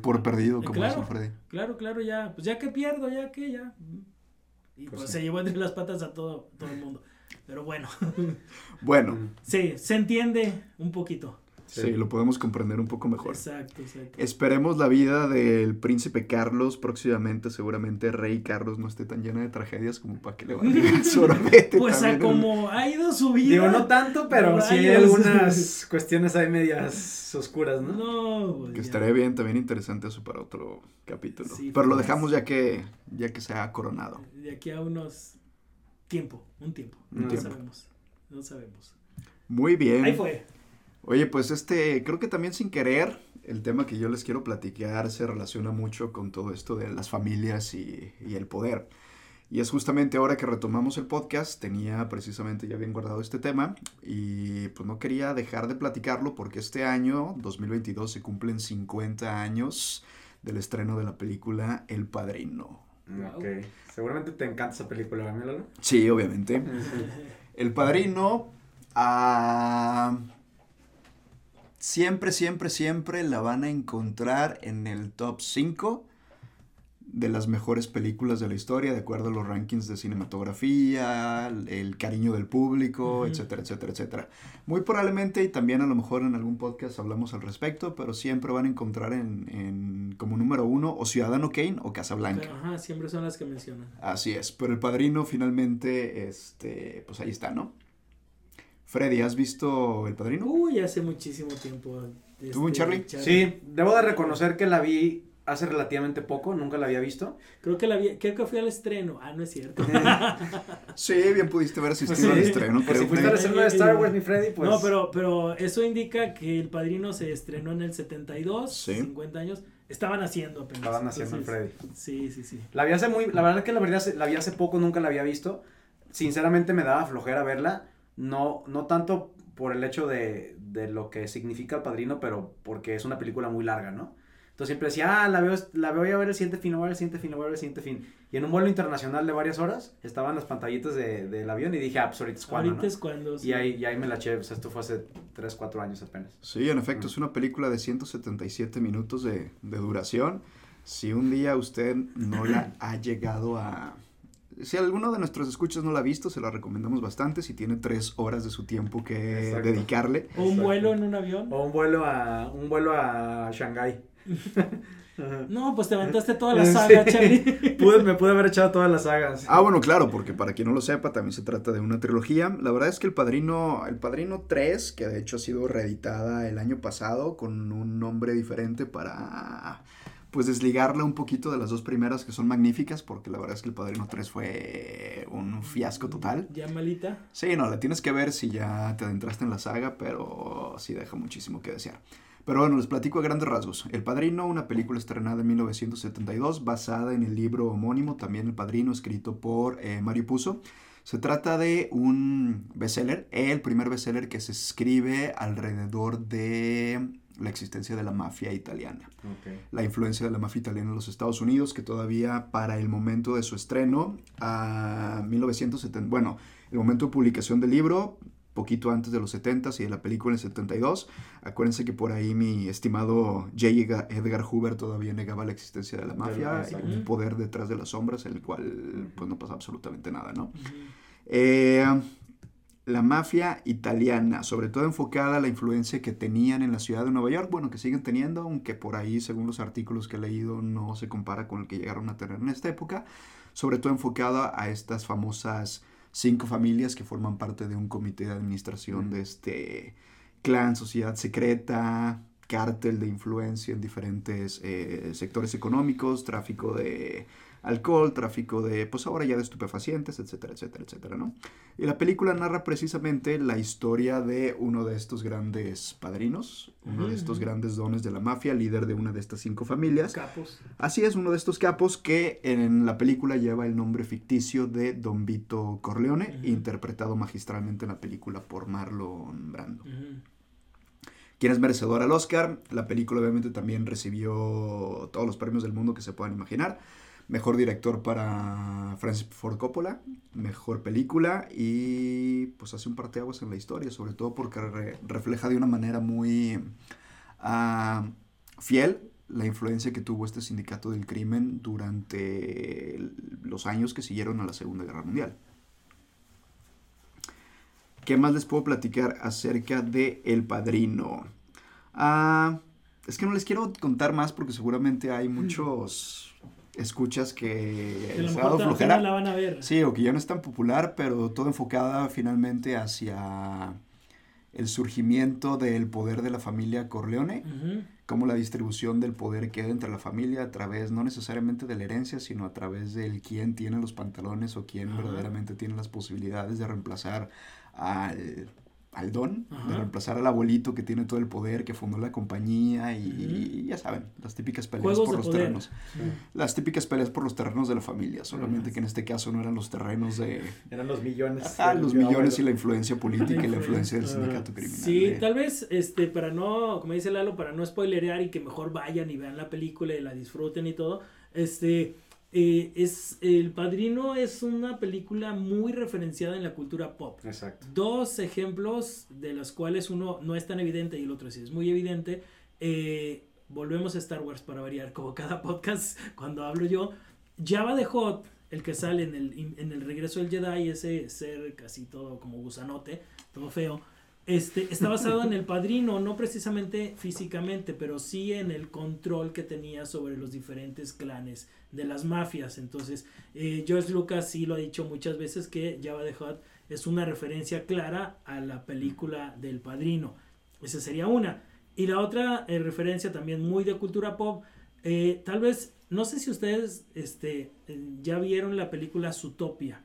[SPEAKER 1] por perdido, como
[SPEAKER 2] claro,
[SPEAKER 1] Freddy?
[SPEAKER 2] Claro, claro, ya. Pues ya que pierdo, ya que ya. Y pues, pues se llevó entre las patas a todo, todo el mundo. Pero bueno.
[SPEAKER 1] bueno.
[SPEAKER 2] Sí, se entiende un poquito.
[SPEAKER 1] Sí. lo podemos comprender un poco mejor.
[SPEAKER 2] Exacto, exacto.
[SPEAKER 1] Esperemos la vida del príncipe Carlos próximamente. Seguramente Rey Carlos no esté tan llena de tragedias como para que le vaya a sorbete.
[SPEAKER 2] pues a como ha ido su vida.
[SPEAKER 3] Digo, no tanto, pero sí hay algunas cuestiones ahí medias oscuras, ¿no?
[SPEAKER 2] No, pues
[SPEAKER 1] Que estaría bien, también interesante eso para otro capítulo. pero lo pues. dejamos ya que, ya que se ha coronado.
[SPEAKER 2] De aquí a unos tiempo, un tiempo. no sabemos. No sabemos.
[SPEAKER 1] Muy bien.
[SPEAKER 2] Ahí fue.
[SPEAKER 1] Oye, pues este, creo que también sin querer, el tema que yo les quiero platicar se relaciona mucho con todo esto de las familias y, el poder. Y es justamente ahora que retomamos el podcast, tenía precisamente ya bien guardado este tema y pues no quería dejar de platicarlo porque este año, 2022, se cumplen 50 años del estreno de la película El Padrino.
[SPEAKER 3] Ok, seguramente te encanta esa película, ¿verdad,
[SPEAKER 1] Sí, obviamente. El Padrino... a siempre, siempre, siempre la van a encontrar en el top 5 de las mejores películas de la historia, de acuerdo a los rankings de cinematografía, el cariño del público, etcétera, etcétera, etcétera. Muy probablemente, y también a lo mejor en algún podcast hablamos al respecto, pero siempre van a encontrar en, como número uno o Ciudadano Kane o Casablanca.
[SPEAKER 2] Ajá, siempre son las que mencionan.
[SPEAKER 1] Así es, pero El Padrino finalmente, este, pues ahí está, ¿no? Freddy, ¿has visto El Padrino?
[SPEAKER 2] Uy, hace muchísimo tiempo.
[SPEAKER 1] ¿Tú, este, Charlie?
[SPEAKER 3] Sí, debo de reconocer que la vi hace relativamente poco, nunca la había visto.
[SPEAKER 2] Creo que la vi, creo que fui al estreno. Ah, no es cierto.
[SPEAKER 1] sí, bien pudiste haber asistido al estreno.
[SPEAKER 3] Pues si fuiste al estreno de Star Wars, mi Freddy, pues.
[SPEAKER 2] No, pero, pero eso indica que El Padrino se estrenó en el 72, 50 años. Estaban haciendo
[SPEAKER 3] apenas. Estaban haciendo el Freddy.
[SPEAKER 2] Sí, sí, sí.
[SPEAKER 3] La vi hace muy, la verdad es que la verdad la vi hace poco, nunca la había visto. Sinceramente me daba flojera verla. No, no tanto por el hecho de, de lo que significa El Padrino, pero porque es una película muy larga, ¿no? Entonces siempre decía, ah, la veo, la voy a ver el siguiente fin, voy a ver el siguiente fin, voy a ver el siguiente fin. Y en un vuelo internacional de varias horas, estaban las pantallitas de, del avión y dije, ah, pues ahorita es cuando,
[SPEAKER 2] Ahorita es cuando,
[SPEAKER 3] Y ahí, y ahí me la eché, o sea, esto fue hace 3, 4 años apenas.
[SPEAKER 1] Sí, en efecto, es una película de 177 minutos de, de duración. Si un día usted no la ha llegado a... Si alguno de nuestros escuchas no la ha visto, se la recomendamos bastante. Si tiene tres horas de su tiempo que dedicarle.
[SPEAKER 2] O un vuelo en un avión.
[SPEAKER 3] O un vuelo a, un vuelo a Shanghái.
[SPEAKER 2] No, pues te aventaste toda la saga, pude,
[SPEAKER 3] me pude haber echado todas las sagas.
[SPEAKER 1] Ah, bueno, claro, porque para quien no lo sepa, también se trata de una trilogía. La verdad es que El Padrino, El Padrino 3, que de hecho ha sido reeditada el año pasado con un nombre diferente para pues desligarla un poquito de las dos primeras que son magníficas, porque la verdad es que El Padrino 3 fue un fiasco total.
[SPEAKER 2] ¿Ya malita?
[SPEAKER 1] Sí, no, la tienes que ver si ya te adentraste en la saga, pero sí deja muchísimo que desear. Pero bueno, les platico a grandes rasgos. El Padrino, una película estrenada en 1972, basada en el libro homónimo, también El Padrino, escrito por eh, Mario Puzo. Se trata de un bestseller, el primer bestseller que se escribe alrededor de la existencia de la mafia italiana. La influencia de la mafia italiana en los Estados Unidos, que todavía para el momento de su estreno, a 1970, bueno, el momento de publicación del libro, poquito antes de los 70 y de la película en el 72. Acuérdense que por ahí mi estimado J. Edgar Hoover todavía negaba la existencia de la mafia y un poder detrás de las sombras, en el cual pues no pasa absolutamente nada, ¿no? Eh, la mafia italiana, sobre todo enfocada a la influencia que tenían en la ciudad de Nueva York, bueno, que siguen teniendo, aunque por ahí, según los artículos que he leído, no se compara con el que llegaron a tener en esta época, sobre todo enfocada a estas famosas cinco familias que forman parte de un comité de administración de este clan, sociedad secreta, cártel de influencia en diferentes eh, sectores económicos, tráfico de alcohol, tráfico de, pues ahora ya de estupefacientes, etcétera, etcétera, etcétera, ¿no? Y la película narra precisamente la historia de uno de estos grandes padrinos, uno de estos grandes dones de la mafia, líder de una de estas cinco familias.
[SPEAKER 2] Capos.
[SPEAKER 1] Así es, uno de estos capos que en la película lleva el nombre ficticio de Don Vito Corleone, interpretado magistralmente en la película por Marlon Brando. quien es merecedor al Oscar. La película obviamente también recibió todos los premios del mundo que se puedan imaginar. Mejor director para Francis Ford Coppola, mejor película y pues hace un parteaguas en la historia, sobre todo porque refleja de una manera muy ah, fiel la influencia que tuvo este sindicato del crimen durante los años que siguieron a la Segunda Guerra Mundial. ¿Qué más les puedo platicar acerca de El Padrino? Ah, es que no les quiero contar más porque seguramente hay muchos escuchas que,
[SPEAKER 2] que dado flojera. La van a ver.
[SPEAKER 1] Sí, o que ya no es tan popular, pero todo enfocada finalmente hacia el surgimiento del poder de la familia Corleone, como la distribución del poder queda entre la familia a través no necesariamente de la herencia, sino a través del quién tiene los pantalones o quién verdaderamente tiene las posibilidades de reemplazar al al don, de reemplazar al abuelito que tiene todo el poder, que fundó la compañía y, ya saben, las típicas peleas por los terrenos. Las típicas peleas por los terrenos de la familia, solamente que en este caso no eran los terrenos de...
[SPEAKER 3] Eran los millones.
[SPEAKER 1] Ah, los millones y la influencia política y la influencia del sindicato criminal.
[SPEAKER 2] Sí, tal vez, este, para no, como dice Lalo, para no spoilerear y que mejor vayan y vean la película y la disfruten y todo, este eh, es El Padrino es una película muy referenciada en la cultura pop.
[SPEAKER 3] Exacto.
[SPEAKER 2] Dos ejemplos de los cuales uno no es tan evidente y el otro sí es muy evidente. Eh, volvemos a Star Wars para variar, como cada podcast cuando hablo yo. Java de Hot, el que sale en el, en el regreso del Jedi, ese ser casi todo como gusanote, todo feo. Este, está basado en el padrino, no precisamente físicamente, pero sí en el control que tenía sobre los diferentes clanes de las mafias. Entonces, eh, George Lucas sí lo ha dicho muchas veces que Java the Hutt es una referencia clara a la película del padrino. Esa sería una. Y la otra eh, referencia también muy de cultura pop, Eh, tal vez, no sé si ustedes este, ya vieron la película Zootopia.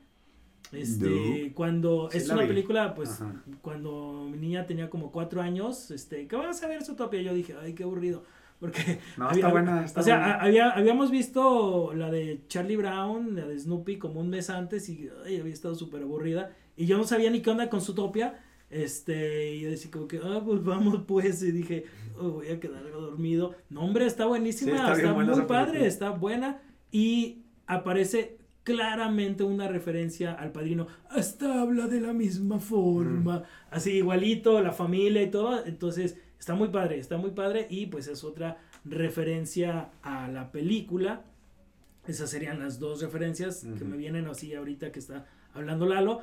[SPEAKER 2] Este, cuando es una película, pues, cuando mi niña tenía como cuatro años, este, ¿qué vas a ver Zootopia? Yo dije, ay, qué aburrido. Porque.
[SPEAKER 3] No, está buena.
[SPEAKER 2] o sea, Había, habíamos visto la de Charlie Brown, la de Snoopy, como un mes antes y había estado súper aburrida. Y yo no sabía ni qué onda con Zootopia. Este, y yo decía como que, ah, pues vamos pues, y dije, oh, voy a quedar dormido. No, hombre, está buenísima, está, muy padre, está buena. Y aparece claramente una referencia al padrino. Hasta habla de la misma forma. Así igualito, la familia y todo. Entonces, está muy padre, está muy padre. Y pues es otra referencia a la película. Esas serían las dos referencias que me vienen así ahorita que está hablando Lalo.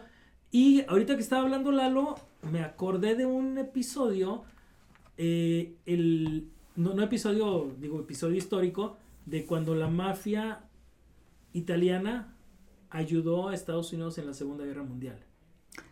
[SPEAKER 2] Y ahorita que estaba hablando Lalo, me acordé de un episodio, eh, el, no, no episodio, digo episodio histórico, de cuando la mafia italiana ayudó a Estados Unidos en la Segunda Guerra Mundial.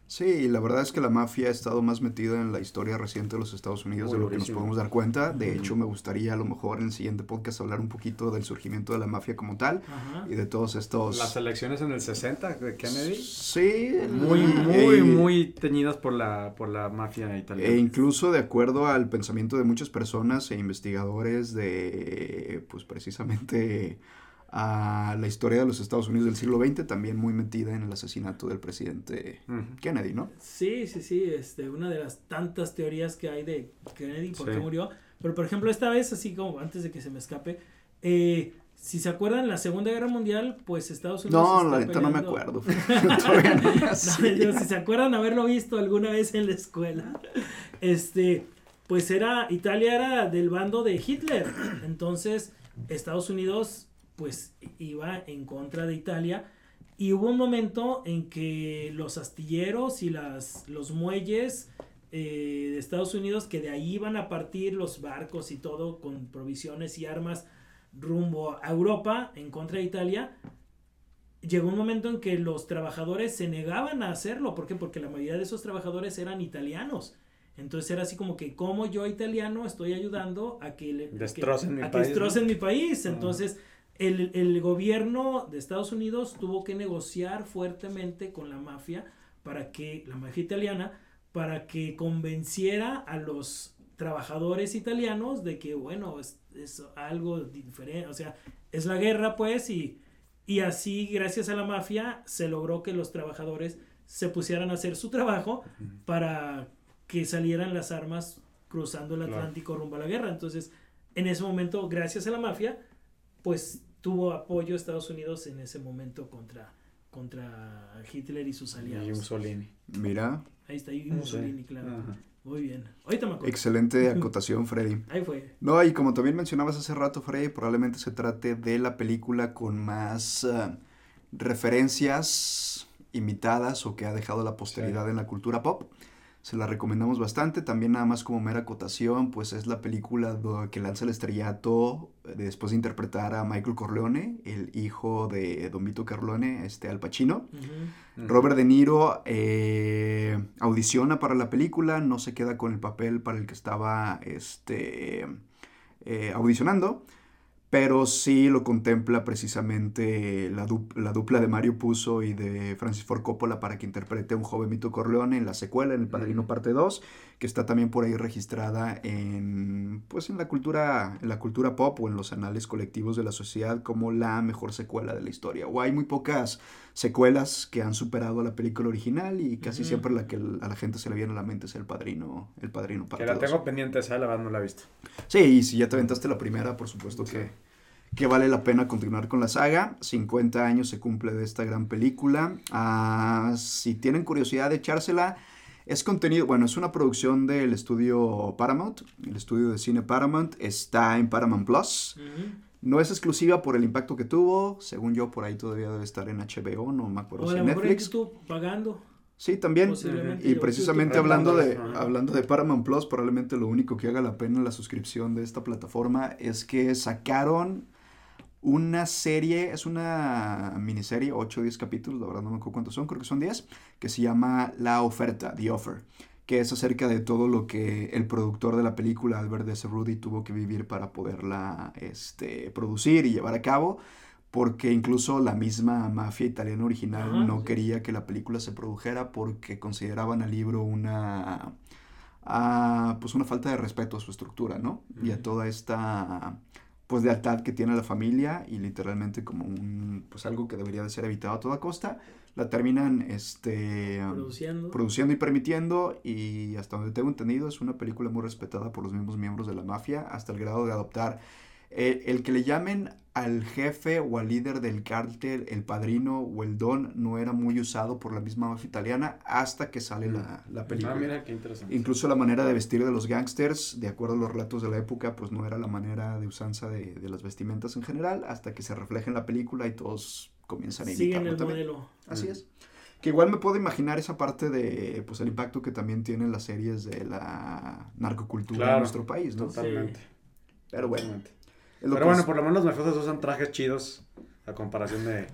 [SPEAKER 1] Sí, la verdad es que la mafia ha estado más metida en la historia reciente de los Estados Unidos de lo que nos podemos dar cuenta. De hecho, me gustaría a lo mejor en el siguiente podcast hablar un poquito del surgimiento de la mafia como tal y de todos estos...
[SPEAKER 3] Las elecciones en el 60 de Kennedy.
[SPEAKER 1] Sí.
[SPEAKER 3] Muy, muy, muy teñidas por la, por la mafia italiana.
[SPEAKER 1] E incluso de acuerdo al pensamiento de muchas personas e investigadores de, pues precisamente a la historia de los Estados Unidos del siglo XX, también muy metida en el asesinato del presidente Kennedy, ¿no?
[SPEAKER 2] Sí, sí, sí, este, una de las tantas teorías que hay de Kennedy, por qué murió. Pero, por ejemplo, esta vez, así como antes de que se me escape, eh, si se acuerdan, la Segunda Guerra Mundial, pues Estados Unidos.
[SPEAKER 1] No, la neta no me acuerdo.
[SPEAKER 2] si se acuerdan haberlo visto alguna vez en la escuela, este, pues era, Italia era del bando de Hitler. Entonces, Estados Unidos pues iba en contra de Italia y hubo un momento en que los astilleros y las, los muelles eh, de Estados Unidos, que de ahí iban a partir los barcos y todo con provisiones y armas rumbo a Europa en contra de Italia, llegó un momento en que los trabajadores se negaban a hacerlo. ¿Por qué? Porque la mayoría de esos trabajadores eran italianos. Entonces era así como que, como yo italiano estoy ayudando a que, le,
[SPEAKER 3] destrocen,
[SPEAKER 2] mi,
[SPEAKER 3] a país,
[SPEAKER 2] destrocen mi país. Entonces, el, gobierno de Estados Unidos tuvo que negociar fuertemente con la mafia para que, la mafia italiana, para que convenciera a los trabajadores italianos de que, bueno, es, algo diferente, o sea, es la guerra, pues, y, y así, gracias a la mafia, se logró que los trabajadores se pusieran a hacer su trabajo para que salieran las armas cruzando el Atlántico rumbo a la guerra. Entonces, en ese momento, gracias a la mafia, pues tuvo apoyo Estados Unidos en ese momento contra, contra Hitler y sus aliados.
[SPEAKER 3] Y Mussolini.
[SPEAKER 1] Mira.
[SPEAKER 2] Ahí está, y Mussolini, claro. Muy bien. Ahorita me acuerdo.
[SPEAKER 1] Excelente acotación, Freddy.
[SPEAKER 2] Ahí fue.
[SPEAKER 1] No, y como también mencionabas hace rato, Freddy, probablemente se trate de la película con más eh, referencias imitadas o que ha dejado la posteridad en la cultura pop se la recomendamos bastante. También nada más como mera acotación, pues es la película que lanza el estrellato eh, después de interpretar a Michael Corleone, el hijo de Don Vito Corleone, este Al Pacino. Robert De Niro eh, audiciona para la película, no se queda con el papel para el que estaba este, eh, audicionando pero sí lo contempla precisamente la, la, dupla de Mario Puzo y de Francis Ford Coppola para que interprete a un joven Mito Corleone en la secuela, en El Padrino Parte 2, que está también por ahí registrada en, pues en la cultura, en la cultura pop o en los anales colectivos de la sociedad como la mejor secuela de la historia. O hay muy pocas secuelas que han superado a la película original y casi siempre la que a la gente se le viene a la mente es El Padrino, El Padrino
[SPEAKER 3] Parte Que la tengo pendiente esa, la verdad no la he visto.
[SPEAKER 1] Sí, y si ya te aventaste la primera, por supuesto que que vale la pena continuar con la saga. 50 años se cumple de esta gran película. Ah, si tienen curiosidad de echársela, es contenido, bueno, es una producción del estudio Paramount, el estudio de cine Paramount, está en Paramount Plus. No es exclusiva por el impacto que tuvo, según yo por ahí todavía debe estar en HBO, no me acuerdo
[SPEAKER 2] si
[SPEAKER 1] en Netflix.
[SPEAKER 2] pagando.
[SPEAKER 1] Sí, también. Y precisamente hablando de, hablando de Paramount Plus, probablemente lo único que haga la pena la suscripción de esta plataforma es que sacaron una serie, es una miniserie, 8 o 10 capítulos, la verdad no me acuerdo cuántos son, creo que son 10, que se llama La Oferta, The Offer, que es acerca de todo lo que el productor de la película, Albert de Cerruti, tuvo que vivir para poderla este, producir y llevar a cabo, porque incluso la misma mafia italiana original no quería que la película se produjera porque consideraban al libro una, ah, pues una falta de respeto a su estructura, ¿no? Y a toda esta pues lealtad que tiene la familia y literalmente como un pues algo que debería de ser evitado a toda costa la terminan este,
[SPEAKER 2] produciendo.
[SPEAKER 1] produciendo y permitiendo y hasta donde tengo entendido es una película muy respetada por los mismos miembros de la mafia hasta el grado de adoptar el que le llamen al jefe o al líder del cártel, el padrino o el don, no era muy usado por la misma mafia italiana hasta que sale la, la, película.
[SPEAKER 3] Ah, mira, qué interesante.
[SPEAKER 1] Incluso la manera de vestir de los gangsters, de acuerdo a los relatos de la época, pues no era la manera de usanza de, de las vestimentas en general, hasta que se refleja en la película y todos comienzan a
[SPEAKER 2] imitarlo el modelo.
[SPEAKER 1] Así es. Que igual me puedo imaginar esa parte de, pues, el impacto que también tienen las series de la narcocultura en nuestro país, ¿no?
[SPEAKER 3] Totalmente.
[SPEAKER 1] Pero bueno.
[SPEAKER 3] Pero bueno, por lo menos los mafiosos usan trajes chidos a comparación de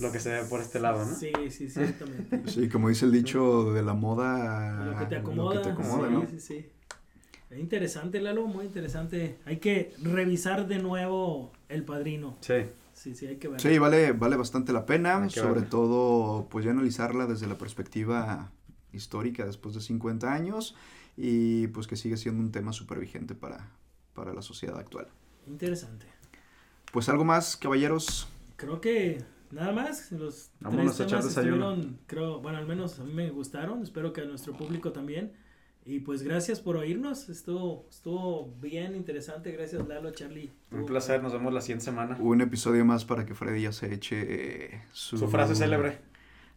[SPEAKER 3] lo que se ve por este lado, ¿no?
[SPEAKER 2] Sí, sí, ciertamente.
[SPEAKER 1] Sí, como dice el dicho de la moda.
[SPEAKER 2] Lo que te acomoda. sí, ¿no? sí, sí. Es interesante, Lalo, muy interesante. Hay que revisar de nuevo El Padrino.
[SPEAKER 3] Sí.
[SPEAKER 2] Sí, sí, hay que verlo.
[SPEAKER 1] Sí, vale, vale bastante la pena, sobre todo, pues ya analizarla desde la perspectiva histórica después de 50 años y pues que sigue siendo un tema súper vigente para, para la sociedad actual.
[SPEAKER 2] Interesante.
[SPEAKER 1] Pues algo más, caballeros.
[SPEAKER 2] Creo que nada más. Los tres temas estuvieron, creo, bueno, al menos a mí me gustaron. Espero que a nuestro público también. Y pues gracias por oírnos. Estuvo, estuvo bien interesante. Gracias, Lalo, Charlie.
[SPEAKER 3] Un placer. Nos vemos la siguiente semana.
[SPEAKER 1] Un episodio más para que Freddy ya se eche eh,
[SPEAKER 3] su... su frase célebre.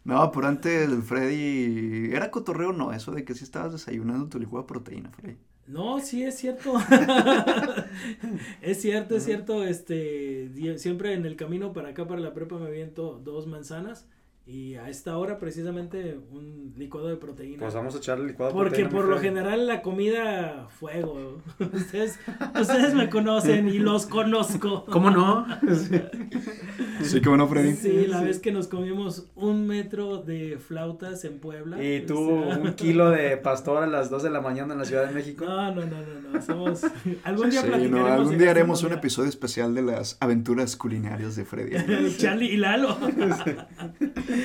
[SPEAKER 1] No, pero antes Freddy. ¿Era cotorreo no? Eso de que si estabas desayunando tu licuado de proteína, Freddy.
[SPEAKER 2] No, sí es cierto. es cierto, es cierto. Este, siempre en el camino para acá, para la prepa, me aviento dos manzanas. Y a esta hora precisamente un licuado de proteína.
[SPEAKER 3] Pues vamos a echarle licuado
[SPEAKER 2] de proteína. Porque por lo general la comida fuego. ustedes, ustedes me conocen y los conozco.
[SPEAKER 3] ¿Cómo no?
[SPEAKER 1] sí, qué bueno, Freddy.
[SPEAKER 2] Sí, la vez que nos comimos un metro de flautas en Puebla.
[SPEAKER 3] Y tú un kilo de pastor a las 2 de la mañana en la Ciudad de México.
[SPEAKER 2] No, no, no, no, no. Somos... Algún día sí,
[SPEAKER 1] no, algún día haremos un episodio especial de las aventuras culinarias de Freddy.
[SPEAKER 2] Charlie y Lalo.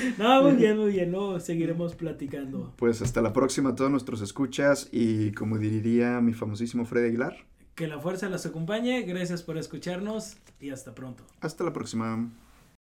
[SPEAKER 2] no, muy bien, muy bien, no, seguiremos platicando.
[SPEAKER 1] Pues hasta la próxima a todos nuestros escuchas y como diría mi famosísimo Freddy Aguilar.
[SPEAKER 2] Que la fuerza los acompañe, gracias por escucharnos y hasta pronto.
[SPEAKER 1] Hasta la próxima.